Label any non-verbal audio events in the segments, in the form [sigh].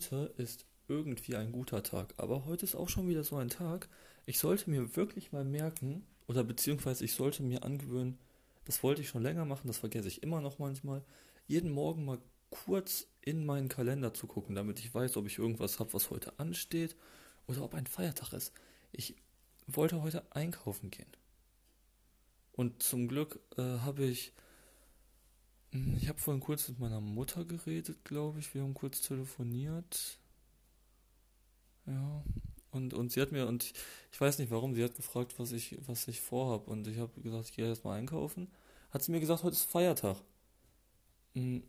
heute ist irgendwie ein guter Tag, aber heute ist auch schon wieder so ein Tag. Ich sollte mir wirklich mal merken, oder beziehungsweise ich sollte mir angewöhnen, das wollte ich schon länger machen, das vergesse ich immer noch manchmal, jeden Morgen mal kurz in meinen Kalender zu gucken, damit ich weiß, ob ich irgendwas habe, was heute ansteht oder ob ein Feiertag ist. Ich wollte heute einkaufen gehen. Und zum Glück äh, habe ich ich habe vorhin kurz mit meiner Mutter geredet, glaube ich. Wir haben kurz telefoniert. Ja. Und, und sie hat mir, und ich, ich weiß nicht warum, sie hat gefragt, was ich, was ich vorhab. Und ich habe gesagt, ich gehe erstmal einkaufen. Hat sie mir gesagt, heute ist Feiertag. Hm,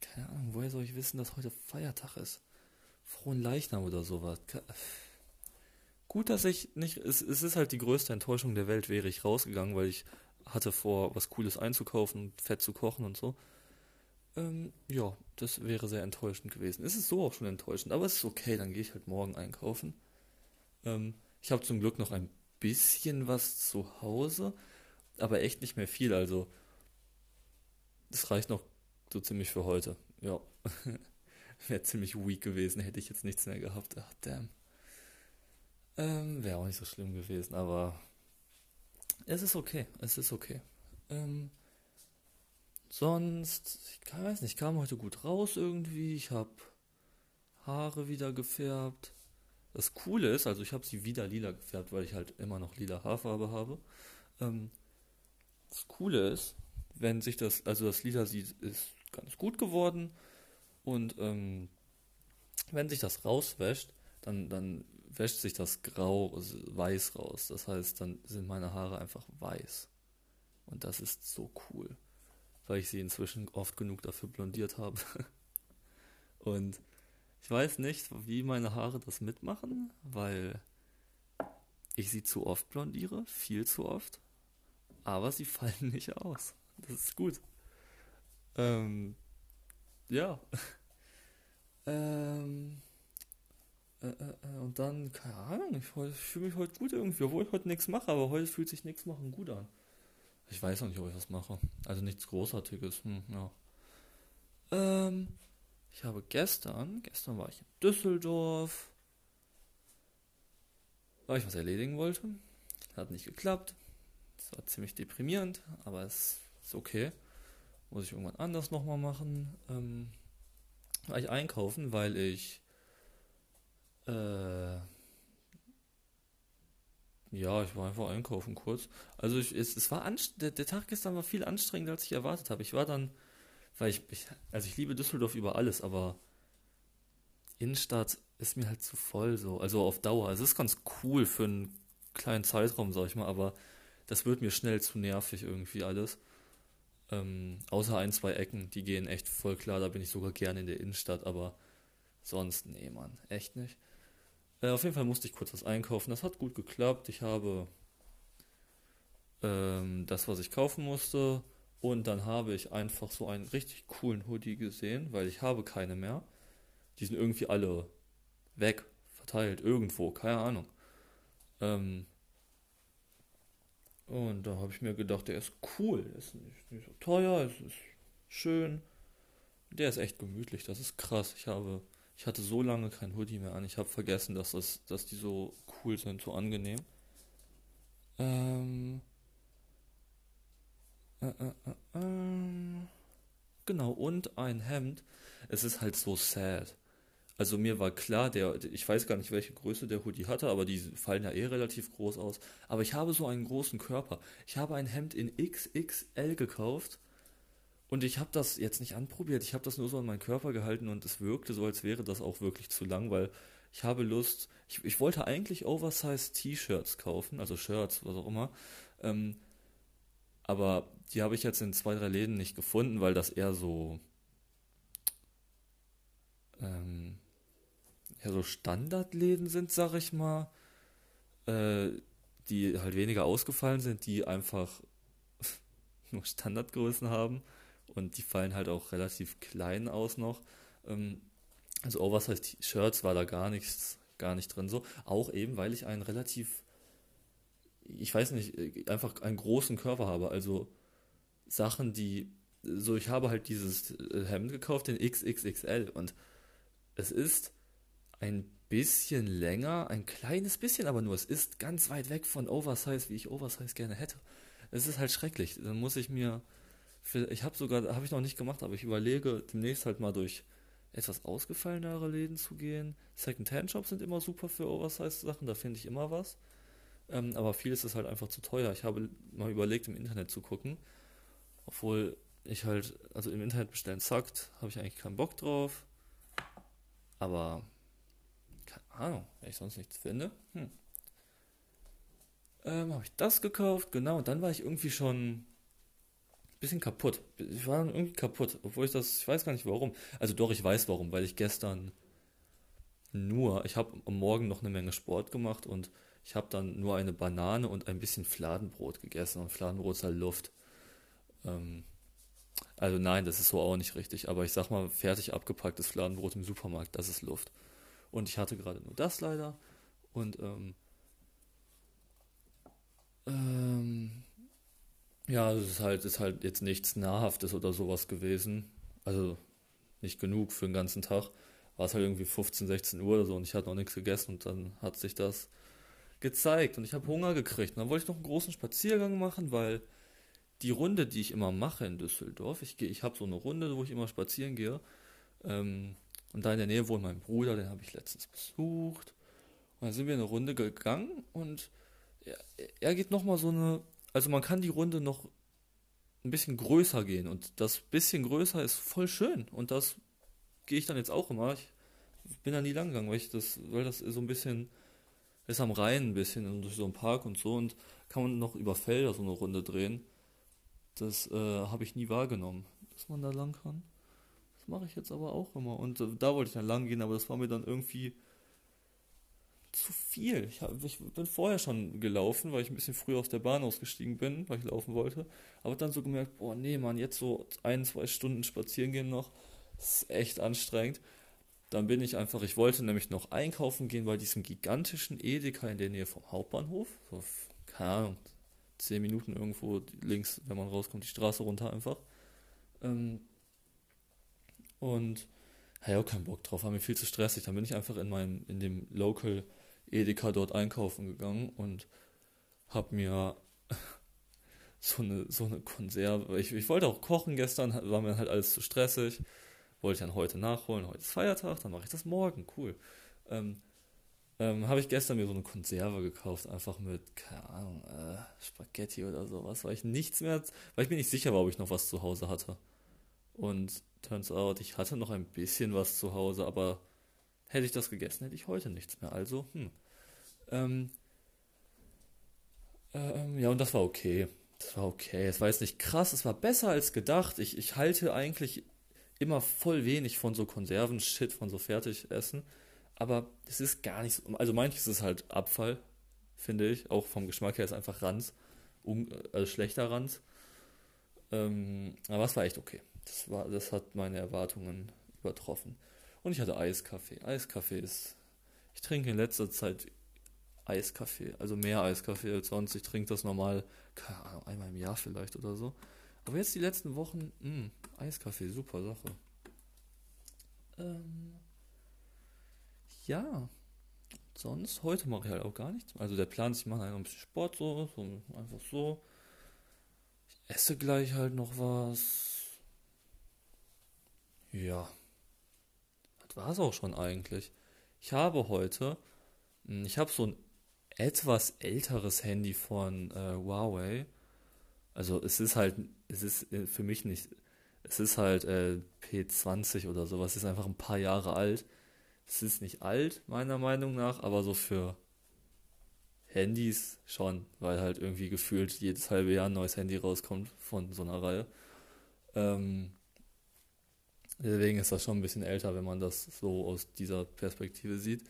keine Ahnung, woher soll ich wissen, dass heute Feiertag ist? Frohen Leichnam oder sowas. Gut, dass ich nicht, es, es ist halt die größte Enttäuschung der Welt, wäre ich rausgegangen, weil ich hatte vor, was Cooles einzukaufen, Fett zu kochen und so. Ähm, ja, das wäre sehr enttäuschend gewesen. Es ist so auch schon enttäuschend, aber es ist okay, dann gehe ich halt morgen einkaufen. Ähm, ich habe zum Glück noch ein bisschen was zu Hause, aber echt nicht mehr viel, also das reicht noch so ziemlich für heute. Ja. [laughs] wäre ziemlich weak gewesen, hätte ich jetzt nichts mehr gehabt. Ach, damn. Ähm, wäre auch nicht so schlimm gewesen, aber es ist okay, es ist okay. Ähm, sonst, ich weiß nicht, ich kam heute gut raus irgendwie. Ich habe Haare wieder gefärbt. Das Coole ist, also ich habe sie wieder lila gefärbt, weil ich halt immer noch lila Haarfarbe habe. Ähm, das Coole ist, wenn sich das, also das Lila sieht, ist ganz gut geworden. Und ähm, wenn sich das rauswäscht, dann, dann wäscht sich das grau, also weiß raus. Das heißt, dann sind meine Haare einfach weiß. Und das ist so cool, weil ich sie inzwischen oft genug dafür blondiert habe. [laughs] Und ich weiß nicht, wie meine Haare das mitmachen, weil ich sie zu oft blondiere, viel zu oft. Aber sie [laughs] fallen nicht aus. Das ist gut. Ähm, ja. [laughs] ähm, äh, äh, äh, und dann, keine Ahnung, ich, ich fühle mich heute gut irgendwie, obwohl ich heute nichts mache, aber heute fühlt sich nichts machen gut an. Ich weiß noch nicht, ob ich was mache. Also nichts Großartiges. Hm, ja. Ähm, ich habe gestern, gestern war ich in Düsseldorf, weil ich was erledigen wollte. Hat nicht geklappt. Das war ziemlich deprimierend, aber es ist okay. Muss ich irgendwann anders nochmal machen. Ähm, war ich einkaufen, weil ich äh, ja, ich war einfach einkaufen kurz. Also ich, es, es war der, der Tag gestern war viel anstrengender, als ich erwartet habe. Ich war dann, weil ich, ich, also ich liebe Düsseldorf über alles, aber Innenstadt ist mir halt zu voll so. Also auf Dauer. Also es ist ganz cool für einen kleinen Zeitraum, sag ich mal, aber das wird mir schnell zu nervig irgendwie alles. Ähm, außer ein, zwei Ecken, die gehen echt voll klar, da bin ich sogar gerne in der Innenstadt, aber sonst, nee, Mann, echt nicht. Äh, auf jeden Fall musste ich kurz was einkaufen. Das hat gut geklappt. Ich habe ähm, das, was ich kaufen musste. Und dann habe ich einfach so einen richtig coolen Hoodie gesehen, weil ich habe keine mehr. Die sind irgendwie alle weg, verteilt, irgendwo, keine Ahnung. Ähm, und da habe ich mir gedacht, der ist cool, der ist nicht, nicht so teuer, es ist schön. Der ist echt gemütlich, das ist krass. Ich habe ich hatte so lange kein Hoodie mehr an. Ich habe vergessen, dass, das, dass die so cool sind, so angenehm. Ähm. Äh, äh, äh, äh, genau, und ein Hemd. Es ist halt so sad. Also mir war klar, der, ich weiß gar nicht, welche Größe der Hoodie hatte, aber die fallen ja eh relativ groß aus. Aber ich habe so einen großen Körper. Ich habe ein Hemd in XXL gekauft und ich habe das jetzt nicht anprobiert, ich habe das nur so an meinen Körper gehalten und es wirkte so, als wäre das auch wirklich zu lang, weil ich habe Lust, ich, ich wollte eigentlich Oversize T-Shirts kaufen, also Shirts, was auch immer, ähm, aber die habe ich jetzt in zwei, drei Läden nicht gefunden, weil das eher so, ähm, ja, so Standardläden sind, sag ich mal, äh, die halt weniger ausgefallen sind, die einfach [laughs] nur Standardgrößen haben und die fallen halt auch relativ klein aus noch. Ähm, also Oversize-Shirts war da gar nichts, gar nicht drin so. Auch eben, weil ich einen relativ, ich weiß nicht, äh, einfach einen großen Körper habe. Also Sachen, die, so ich habe halt dieses äh, Hemd gekauft, den XXXL und es ist ein bisschen länger, ein kleines bisschen, aber nur. Es ist ganz weit weg von Oversize, wie ich Oversize gerne hätte. Es ist halt schrecklich. Dann muss ich mir, ich habe sogar, habe ich noch nicht gemacht, aber ich überlege demnächst halt mal durch etwas ausgefallenere Läden zu gehen. Second-Hand-Shops sind immer super für Oversize-Sachen, da finde ich immer was. Ähm, aber vieles ist halt einfach zu teuer. Ich habe mal überlegt, im Internet zu gucken. Obwohl ich halt, also im Internet bestellen zackt, habe ich eigentlich keinen Bock drauf. Aber keine Ahnung, wenn ich sonst nichts finde. Hm. Ähm, habe ich das gekauft, genau. Dann war ich irgendwie schon bisschen kaputt. Ich war irgendwie kaputt, obwohl ich das, ich weiß gar nicht warum. Also doch, ich weiß warum, weil ich gestern nur, ich habe am Morgen noch eine Menge Sport gemacht und ich habe dann nur eine Banane und ein bisschen Fladenbrot gegessen und Fladenbrot ist halt Luft. Ähm, also nein, das ist so auch nicht richtig, aber ich sag mal, fertig abgepacktes Fladenbrot im Supermarkt, das ist Luft. Und ich hatte gerade nur das leider. Und ähm, ähm, ja, es ist halt, ist halt jetzt nichts Nahrhaftes oder sowas gewesen. Also nicht genug für den ganzen Tag. War es halt irgendwie 15, 16 Uhr oder so und ich hatte noch nichts gegessen und dann hat sich das gezeigt und ich habe Hunger gekriegt. Und dann wollte ich noch einen großen Spaziergang machen, weil die Runde, die ich immer mache in Düsseldorf, ich, ich habe so eine Runde, wo ich immer spazieren gehe, ähm, und da in der Nähe wohnt mein Bruder, den habe ich letztens besucht. Und dann sind wir eine Runde gegangen und er, er geht nochmal so eine, also man kann die Runde noch ein bisschen größer gehen und das bisschen größer ist voll schön und das gehe ich dann jetzt auch immer. Ich bin da nie lang gegangen, weil ich das, weil das so ein bisschen ist am Rhein ein bisschen und durch so einen Park und so und kann man noch über Felder so eine Runde drehen. Das äh, habe ich nie wahrgenommen, dass man da lang kann mache ich jetzt aber auch immer. Und äh, da wollte ich dann lang gehen, aber das war mir dann irgendwie zu viel. Ich, hab, ich bin vorher schon gelaufen, weil ich ein bisschen früher aus der Bahn ausgestiegen bin, weil ich laufen wollte. Aber dann so gemerkt, boah, nee, Mann, jetzt so ein, zwei Stunden spazieren gehen noch, ist echt anstrengend. Dann bin ich einfach, ich wollte nämlich noch einkaufen gehen bei diesem gigantischen Edeka in der Nähe vom Hauptbahnhof. So, keine Ahnung, zehn Minuten irgendwo links, wenn man rauskommt, die Straße runter einfach. Ähm, und ja auch keinen Bock drauf, war mir viel zu stressig. Dann bin ich einfach in meinem, in dem Local Edeka dort einkaufen gegangen und hab mir [laughs] so eine, so eine Konserve. Ich, ich wollte auch kochen gestern, war mir halt alles zu stressig. Wollte ich dann heute nachholen. Heute ist Feiertag, dann mache ich das morgen. Cool. Ähm, ähm, habe ich gestern mir so eine Konserve gekauft, einfach mit, keine Ahnung, äh, Spaghetti oder sowas, weil ich nichts mehr, weil ich mir nicht sicher war, ob ich noch was zu Hause hatte. Und turns out, ich hatte noch ein bisschen was zu Hause, aber hätte ich das gegessen, hätte ich heute nichts mehr. Also, hm. Ähm, ähm, ja, und das war okay. Das war okay. Es war jetzt nicht krass, es war besser als gedacht. Ich, ich halte eigentlich immer voll wenig von so Konserven-Shit, von so Fertigessen. Aber es ist gar nicht so. Also manches ist halt Abfall, finde ich. Auch vom Geschmack her ist einfach Ranz. Um, also schlechter Ranz. Ähm, aber es war echt okay. Das, war, das hat meine Erwartungen übertroffen. Und ich hatte Eiskaffee. Eiskaffee ist. Ich trinke in letzter Zeit Eiskaffee. Also mehr Eiskaffee als sonst. Ich trinke das normal, keine Ahnung, einmal im Jahr vielleicht oder so. Aber jetzt die letzten Wochen, mh, hm, Eiskaffee, super Sache. Ähm, ja. Sonst, heute mache ich halt auch gar nichts. Also der Plan ist, ich mache ein bisschen Sport so, so einfach so. Ich esse gleich halt noch was ja. War es auch schon eigentlich. Ich habe heute, hm, ich habe so ein etwas älteres Handy von äh, Huawei. Also es ist halt, es ist äh, für mich nicht, es ist halt äh, P20 oder sowas, ist einfach ein paar Jahre alt. Es ist nicht alt, meiner Meinung nach, aber so für Handys schon, weil halt irgendwie gefühlt jedes halbe Jahr ein neues Handy rauskommt von so einer Reihe. Ähm, Deswegen ist das schon ein bisschen älter, wenn man das so aus dieser Perspektive sieht.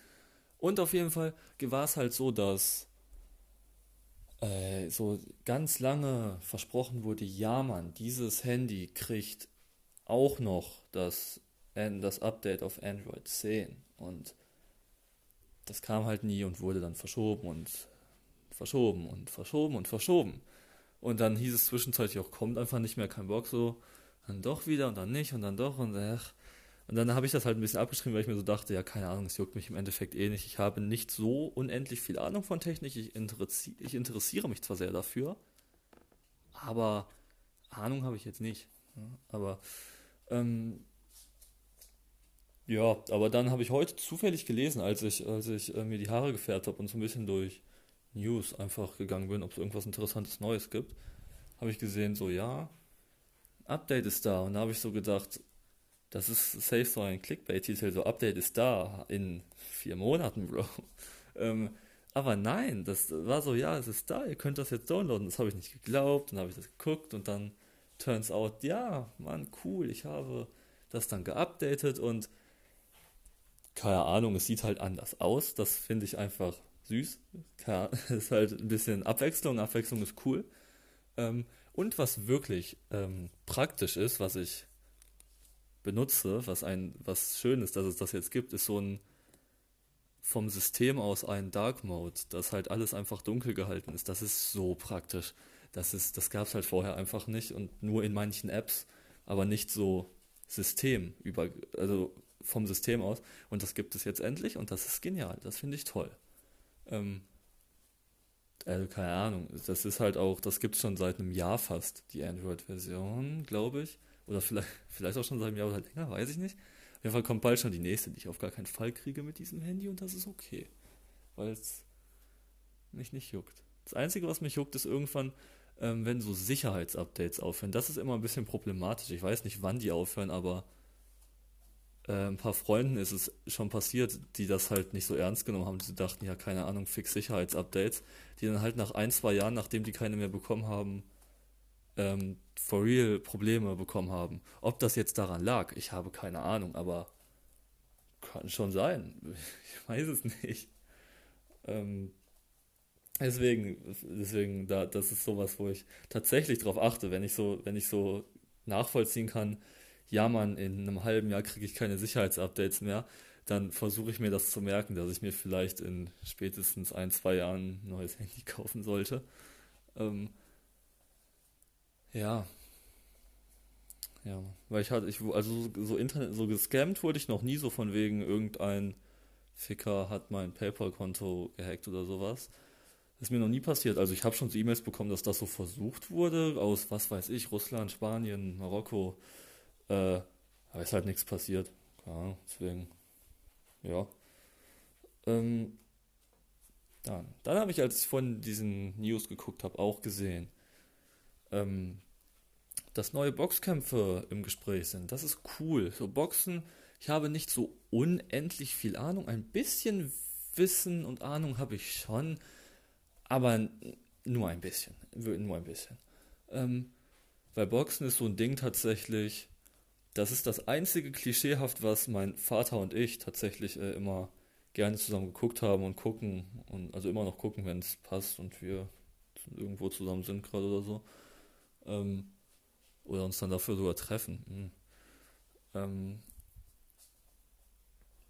Und auf jeden Fall war es halt so, dass äh, so ganz lange versprochen wurde, ja man, dieses Handy kriegt auch noch das, das Update auf Android 10. Und das kam halt nie und wurde dann verschoben und verschoben und verschoben und verschoben. Und dann hieß es zwischenzeitlich auch, kommt einfach nicht mehr, kein Bock so dann doch wieder und dann nicht und dann doch und ach. Und dann habe ich das halt ein bisschen abgeschrieben, weil ich mir so dachte, ja, keine Ahnung, es juckt mich im Endeffekt eh nicht. Ich habe nicht so unendlich viel Ahnung von Technik. Ich, interessi ich interessiere mich zwar sehr dafür, aber Ahnung habe ich jetzt nicht. Aber ähm, ja, aber dann habe ich heute zufällig gelesen, als ich, als ich äh, mir die Haare gefärbt habe und so ein bisschen durch News einfach gegangen bin, ob es irgendwas Interessantes Neues gibt, habe ich gesehen, so ja, Update ist da. Und da habe ich so gedacht, das ist safe so ein Clickbait-Titel, so Update ist da in vier Monaten, Bro. [laughs] ähm, aber nein, das war so, ja, es ist da, ihr könnt das jetzt downloaden. Das habe ich nicht geglaubt, dann habe ich das geguckt und dann turns out, ja, Mann, cool, ich habe das dann geupdatet und keine Ahnung, es sieht halt anders aus. Das finde ich einfach süß. [laughs] Es ist halt ein bisschen Abwechslung, Abwechslung ist cool. Ähm, und was wirklich ähm, praktisch ist, was ich benutze, was ein, was schön ist, dass es das jetzt gibt, ist so ein vom System aus ein Dark Mode, dass halt alles einfach dunkel gehalten ist. Das ist so praktisch. Das das gab es halt vorher einfach nicht und nur in manchen Apps, aber nicht so System über, also vom System aus. Und das gibt es jetzt endlich und das ist genial. Das finde ich toll. Ähm, also keine Ahnung. Das ist halt auch, das gibt es schon seit einem Jahr fast, die Android-Version, glaube ich. Oder vielleicht, [laughs] vielleicht auch schon seit einem Jahr oder länger, weiß ich nicht. Auf jeden Fall kommt bald schon die nächste, die ich auf gar keinen Fall kriege mit diesem Handy und das ist okay. Weil es mich nicht juckt. Das Einzige, was mich juckt, ist irgendwann, ähm, wenn so Sicherheitsupdates aufhören. Das ist immer ein bisschen problematisch. Ich weiß nicht, wann die aufhören, aber ein paar Freunden ist es schon passiert, die das halt nicht so ernst genommen haben. Die dachten, ja, keine Ahnung, fix Sicherheitsupdates, die dann halt nach ein, zwei Jahren, nachdem die keine mehr bekommen haben, ähm, for real Probleme bekommen haben. Ob das jetzt daran lag, ich habe keine Ahnung, aber kann schon sein. [laughs] Ich weiß es nicht. Ähm, deswegen, deswegen, da, das ist sowas, wo ich tatsächlich drauf achte, wenn ich so, wenn ich so nachvollziehen kann, ja man, in einem halben Jahr kriege ich keine Sicherheitsupdates mehr, dann versuche ich mir das zu merken, dass ich mir vielleicht in spätestens ein, zwei Jahren ein neues Handy kaufen sollte. Ähm, ja. Ja, weil ich hatte, ich, also so Internet, so gescammt wurde ich noch nie so von wegen irgendein Ficker hat mein PayPal-Konto gehackt oder sowas. Das ist mir noch nie passiert. Also ich habe schon so E-Mails bekommen, dass das so versucht wurde, aus was weiß ich, Russland, Spanien, Marokko, äh, aber ist halt nichts passiert. Ja, deswegen, ja. Ähm, dann dann habe ich, als ich von diesen News geguckt habe, auch gesehen, ähm, dass neue Boxkämpfe im Gespräch sind. Das ist cool. So Boxen, ich habe nicht so unendlich viel Ahnung. Ein bisschen Wissen und Ahnung habe ich schon, aber nur ein bisschen. Nur ein bisschen. Ähm, weil Boxen ist so ein Ding tatsächlich, das ist das einzige Klischeehaft, was mein Vater und ich tatsächlich äh, immer gerne zusammen geguckt haben und gucken und also immer noch gucken, wenn es passt und wir irgendwo zusammen sind gerade oder so. Ähm, oder uns dann dafür sogar treffen. Mhm. Ähm,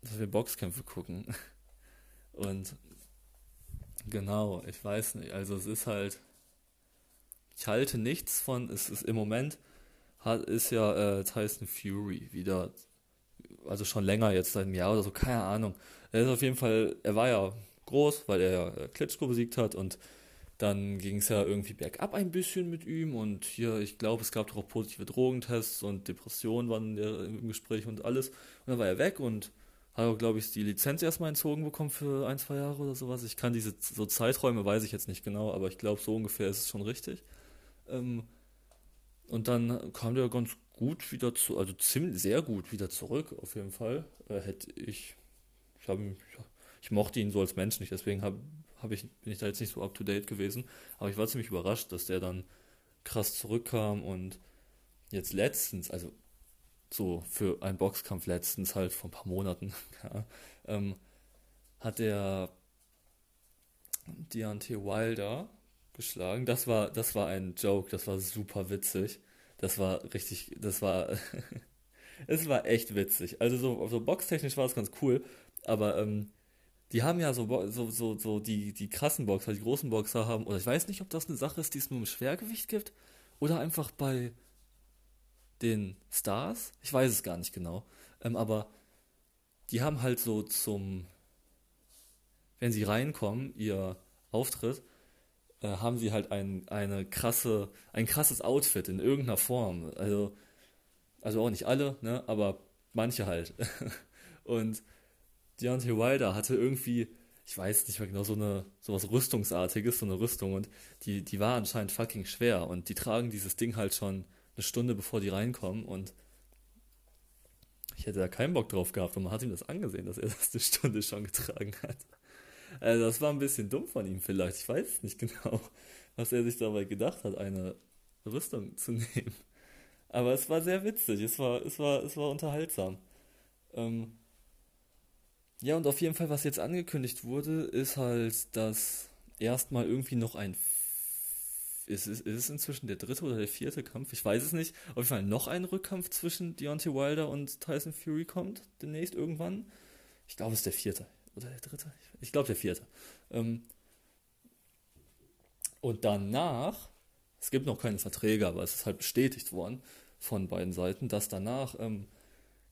dass wir Boxkämpfe gucken. [laughs] Und genau, ich weiß nicht. Also es ist halt. Ich halte nichts von. Es ist im Moment hat, ist ja äh, Tyson Fury wieder, also schon länger jetzt, seit einem Jahr oder so, keine Ahnung. Er ist auf jeden Fall, er war ja groß, weil er ja äh, Klitschko besiegt hat und dann ging es ja irgendwie bergab ein bisschen mit ihm und hier, ich glaube, es gab doch auch positive Drogentests und Depressionen waren im Gespräch und alles. Und dann war er weg und hat auch, glaube ich, die Lizenz erstmal entzogen bekommen für ein, zwei Jahre oder sowas. Ich kann diese so Zeiträume, weiß ich jetzt nicht genau, aber ich glaube, so ungefähr ist es schon richtig. Ähm, und dann kam der ganz gut wieder zu, also ziemlich sehr gut wieder zurück, auf jeden Fall. Äh, hätte ich, ich habe ich mochte ihn so als Mensch nicht, deswegen hab, hab ich, bin ich da jetzt nicht so up to date gewesen. Aber ich war ziemlich überrascht, dass der dann krass zurückkam und jetzt letztens, also so für einen Boxkampf letztens halt vor ein paar Monaten, [laughs] ja, ähm, hat der Deontay Wilder geschlagen. Das war, das war ein Joke, das war super witzig. Das war richtig, das war, [laughs] es war echt witzig. Also so, so boxtechnisch war es ganz cool, aber ähm, die haben ja so, so, so, so die, die krassen Boxer, die großen Boxer haben, oder ich weiß nicht, ob das eine Sache ist, die es nur im Schwergewicht gibt, oder einfach bei den Stars. Ich weiß es gar nicht genau. Ähm, aber die haben halt so zum, wenn sie reinkommen, ihr Auftritt, äh, haben sie halt ein, eine krasse, ein krasses Outfit in irgendeiner Form. Also, also auch nicht alle, ne, aber manche halt. [laughs] Und Deontay Wilder hatte irgendwie, ich weiß nicht mehr genau, so eine, so was Rüstungsartiges, so eine Rüstung und die, die war anscheinend fucking schwer und die tragen dieses Ding halt schon eine Stunde bevor die reinkommen und ich hätte da keinen Bock drauf gehabt und man hat ihm das angesehen, dass er [laughs] das eine Stunde schon getragen hat. Also das war ein bisschen dumm von ihm vielleicht. Ich weiß nicht [laughs] genau, was er sich dabei gedacht hat, eine Rüstung zu [laughs] nehmen. Aber es war sehr witzig, es war, es war, es war unterhaltsam. Ähm ja, und auf jeden Fall, was jetzt angekündigt wurde, ist halt, dass erstmal irgendwie noch ein ist es, ist es inzwischen der dritte oder der vierte Kampf? Ich weiß es nicht. Auf jeden Fall noch ein Rückkampf zwischen Deontay Wilder und Tyson Fury kommt demnächst irgendwann. Ich glaube, es ist der vierte. Oder der dritte? Ich glaube, der vierte. Ähm und danach, es gibt noch keine Verträge, aber es ist halt bestätigt worden von beiden Seiten, dass danach ähm,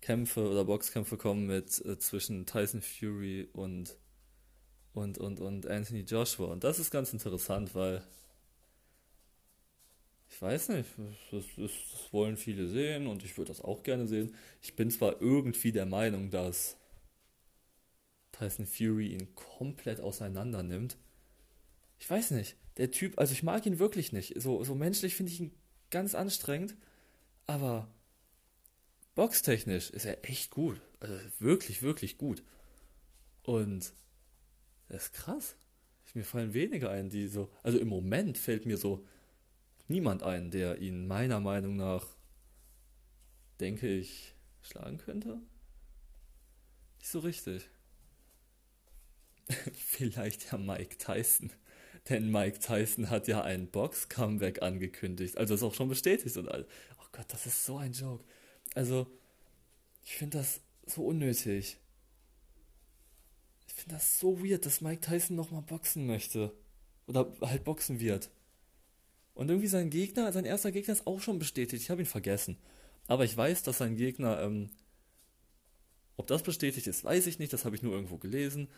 Kämpfe oder Boxkämpfe kommen mit äh, zwischen Tyson Fury und, und, und, und Anthony Joshua. Und das ist ganz interessant, weil ich weiß nicht, das, das, das wollen viele sehen und ich würde das auch gerne sehen. Ich bin zwar irgendwie der Meinung, dass Tyson Fury ihn komplett auseinander nimmt. Ich weiß nicht, der Typ, also ich mag ihn wirklich nicht. So, so menschlich finde ich ihn ganz anstrengend, aber boxtechnisch ist er echt gut. Also wirklich, wirklich gut. Und das ist krass. Mir fallen wenige ein, die so. Also im Moment fällt mir so niemand ein, der ihn meiner Meinung nach, denke ich, schlagen könnte? Nicht so richtig. [laughs] Vielleicht ja Mike Tyson. Denn Mike Tyson hat ja ein Box-Comeback angekündigt. Also ist auch schon bestätigt und all. Oh Gott, das ist so ein Joke. Also, ich finde das so unnötig. Ich finde das so weird, dass Mike Tyson nochmal boxen möchte. Oder halt boxen wird. Und irgendwie sein Gegner, sein erster Gegner ist auch schon bestätigt. Ich habe ihn vergessen. Aber ich weiß, dass sein Gegner, ähm, ob das bestätigt ist, weiß ich nicht. Das habe ich nur irgendwo gelesen.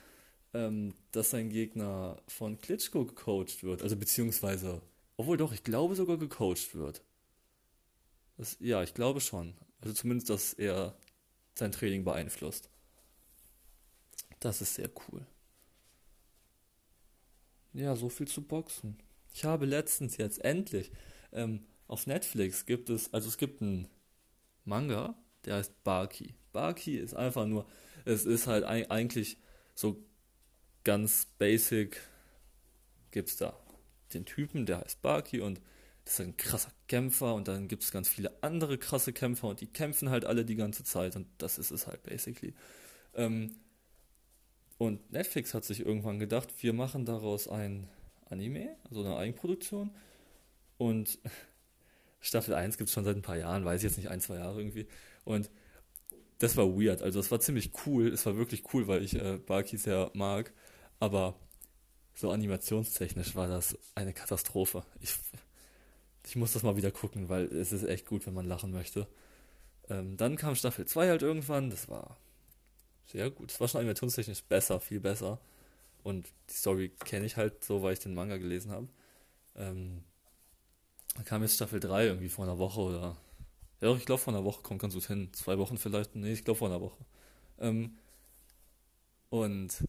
Ähm, dass sein Gegner von Klitschko gecoacht wird. Also beziehungsweise, obwohl doch, ich glaube sogar gecoacht wird. Das, ja, ich glaube schon. Also zumindest, dass er sein Training beeinflusst. Das ist sehr cool. Ja, so viel zu Boxen. Ich habe letztens jetzt endlich ähm, auf Netflix gibt es, also es gibt einen Manga, der heißt Baki. Baki ist einfach nur, es ist halt eigentlich so ganz basic, gibt es da den Typen, der heißt Baki und das ist ein krasser Kämpfer und dann gibt es ganz viele andere krasse Kämpfer und die kämpfen halt alle die ganze Zeit und das ist es halt basically. Ähm, und Netflix hat sich irgendwann gedacht, wir machen daraus ein Anime, also eine Eigenproduktion. Und [laughs] Staffel 1 gibt es schon seit ein paar Jahren, weiß ich jetzt nicht, ein, zwei Jahre irgendwie. Und das war weird. Also es war ziemlich cool. Es war wirklich cool, weil ich äh, Baki sehr mag. Aber so animationstechnisch war das eine Katastrophe. Ich, ich muss das mal wieder gucken, weil es ist echt gut, wenn man lachen möchte. Ähm, dann kam Staffel 2 halt irgendwann. Das war sehr gut. Es war schon animationstechnisch besser, viel besser. Und die Story kenne ich halt so, weil ich den Manga gelesen habe. Ähm, da kam jetzt Staffel 3 irgendwie vor einer Woche oder. Ja, ich glaube vor einer Woche kommt ganz gut hin. Zwei Wochen vielleicht. Nee, ich glaube vor einer Woche. Ähm, und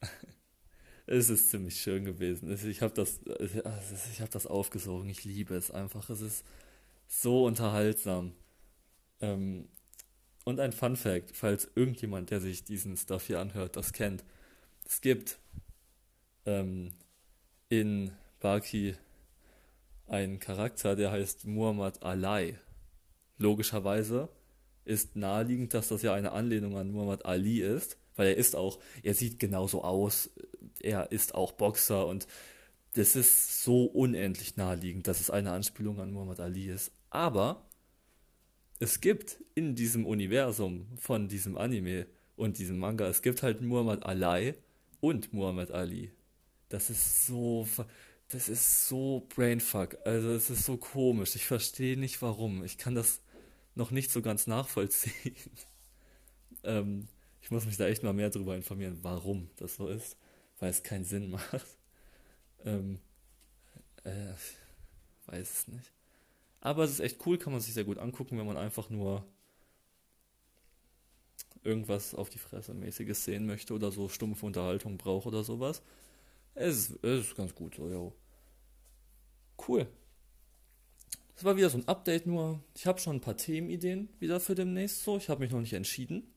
[laughs] es ist ziemlich schön gewesen. Ich habe das, ich habe das aufgesogen. Ich liebe es einfach. Es ist so unterhaltsam. Ähm, und ein Fun Fact, falls irgendjemand, der sich diesen Stuff hier anhört, das kennt. Es gibt ähm, in Baki einen Charakter, der heißt Muhammad Alai. Logischerweise ist naheliegend, dass das ja eine Anlehnung an Muhammad Ali ist, weil er ist auch, er sieht genauso aus, er ist auch Boxer und das ist so unendlich naheliegend, dass es eine Anspielung an Muhammad Ali ist. Aber es gibt in diesem Universum von diesem Anime und diesem Manga, es gibt halt Muhammad Alai, und Muhammad Ali. Das ist so, das ist so Brainfuck. Also es ist so komisch. Ich verstehe nicht warum. Ich kann das noch nicht so ganz nachvollziehen. [laughs] ähm, ich muss mich da echt mal mehr darüber informieren, warum das so ist, weil es keinen Sinn macht. [laughs] Ähm, äh, weiß es nicht. Aber es ist echt cool, kann man sich sehr gut angucken, wenn man einfach nur irgendwas auf die Fresse mäßiges sehen möchte oder so stumpfe Unterhaltung braucht oder sowas. Es ist, es ist ganz gut so, jo. Cool. Das war wieder so ein Update nur. Ich habe schon ein paar Themenideen wieder für demnächst so. Ich habe mich noch nicht entschieden.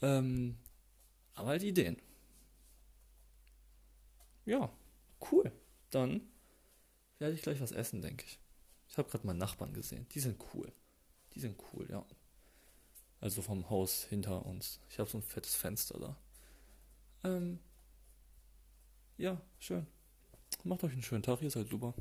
Ähm, aber halt Ideen. Ja, cool. Dann werde ich gleich was essen, denke ich. Ich habe gerade meinen Nachbarn gesehen. Die sind cool. Die sind cool, ja. Also vom Haus hinter uns. Ich habe so ein fettes Fenster da. Ähm, ja, schön. Macht euch einen schönen Tag, ihr seid super.